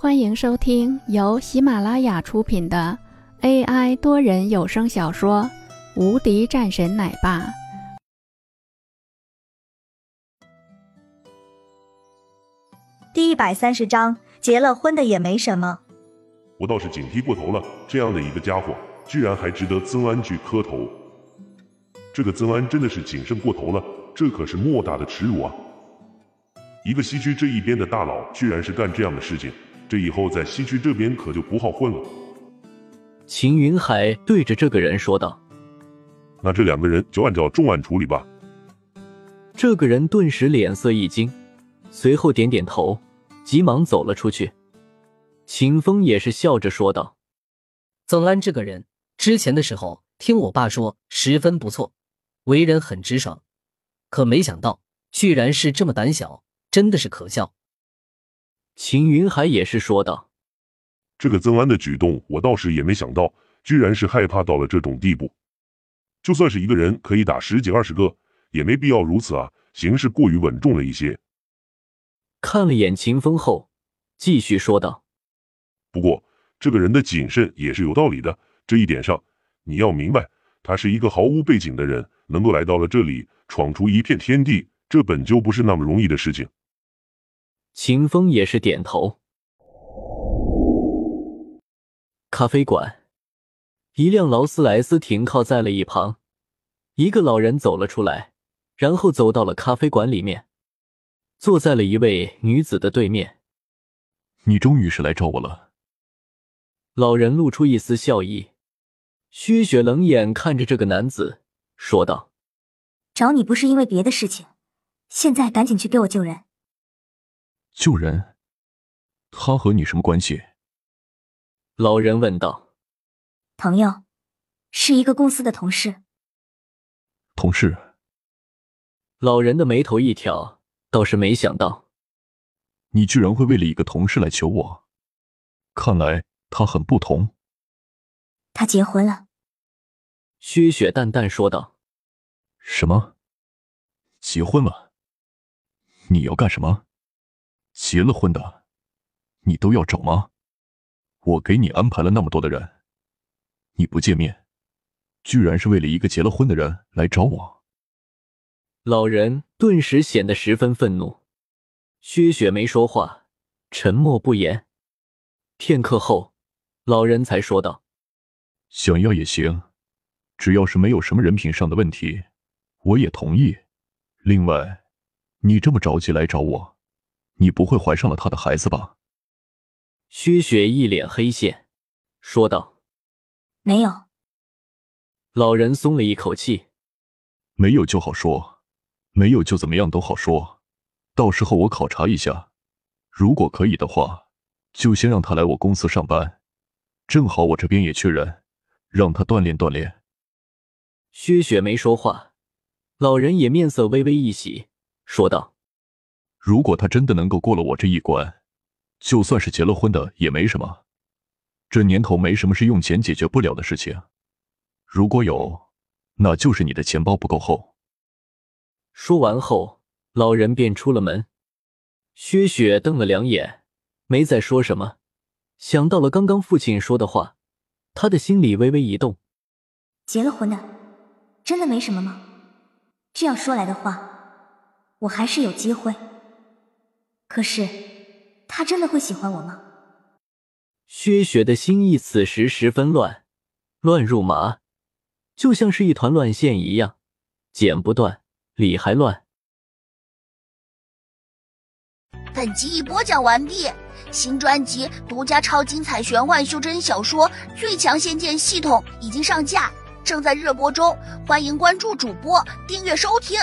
欢迎收听由喜马拉雅出品的 AI 多人有声小说《无敌战神奶爸》第一百三十章，结了婚的也没什么。我倒是警惕过头了，这样的一个家伙，居然还值得曾安去磕头。这个曾安真的是谨慎过头了，这可是莫大的耻辱啊！一个西区这一边的大佬，居然是干这样的事情，这以后在西区这边可就不好混了。秦云海对着这个人说道：“那这两个人就按照重案处理吧。”这个人顿时脸色一惊，随后点点头，急忙走了出去。秦风也是笑着说道：“曾安这个人，之前的时候听我爸说十分不错，为人很直爽，可没想到居然是这么胆小。”真的是可笑。秦云海也是说道：“这个曾安的举动，我倒是也没想到，居然是害怕到了这种地步。就算是一个人可以打十几二十个，也没必要如此啊，形势过于稳重了一些。”看了眼秦风后，继续说道：“不过这个人的谨慎也是有道理的，这一点上你要明白，他是一个毫无背景的人，能够来到了这里，闯出一片天地，这本就不是那么容易的事情。”秦风也是点头。咖啡馆，一辆劳斯莱斯停靠在了一旁，一个老人走了出来，然后走到了咖啡馆里面，坐在了一位女子的对面。你终于是来找我了。老人露出一丝笑意，薛雪冷眼看着这个男子，说道：“找你不是因为别的事情，现在赶紧去给我救人。”救人？他和你什么关系？老人问道。朋友，是一个公司的同事。同事。老人的眉头一挑，倒是没想到，你居然会为了一个同事来求我。看来他很不同。他结婚了。薛雪淡淡说道。什么？结婚了？你要干什么？结了婚的，你都要找吗？我给你安排了那么多的人，你不见面，居然是为了一个结了婚的人来找我。老人顿时显得十分愤怒。薛雪没说话，沉默不言。片刻后，老人才说道：“想要也行，只要是没有什么人品上的问题，我也同意。另外，你这么着急来找我。”你不会怀上了他的孩子吧？薛雪一脸黑线，说道：“没有。”老人松了一口气：“没有就好说，没有就怎么样都好说。到时候我考察一下，如果可以的话，就先让他来我公司上班。正好我这边也缺人，让他锻炼锻炼。”薛雪没说话，老人也面色微微一喜，说道。如果他真的能够过了我这一关，就算是结了婚的也没什么。这年头没什么是用钱解决不了的事情。如果有，那就是你的钱包不够厚。说完后，老人便出了门。薛雪瞪了两眼，没再说什么。想到了刚刚父亲说的话，他的心里微微一动。结了婚的，真的没什么吗？这样说来的话，我还是有机会。可是，他真的会喜欢我吗？薛雪的心意此时十分乱，乱如麻，就像是一团乱线一样，剪不断，理还乱。本集已播讲完毕，新专辑独家超精彩玄幻修真小说《最强仙剑系统》已经上架，正在热播中，欢迎关注主播，订阅收听。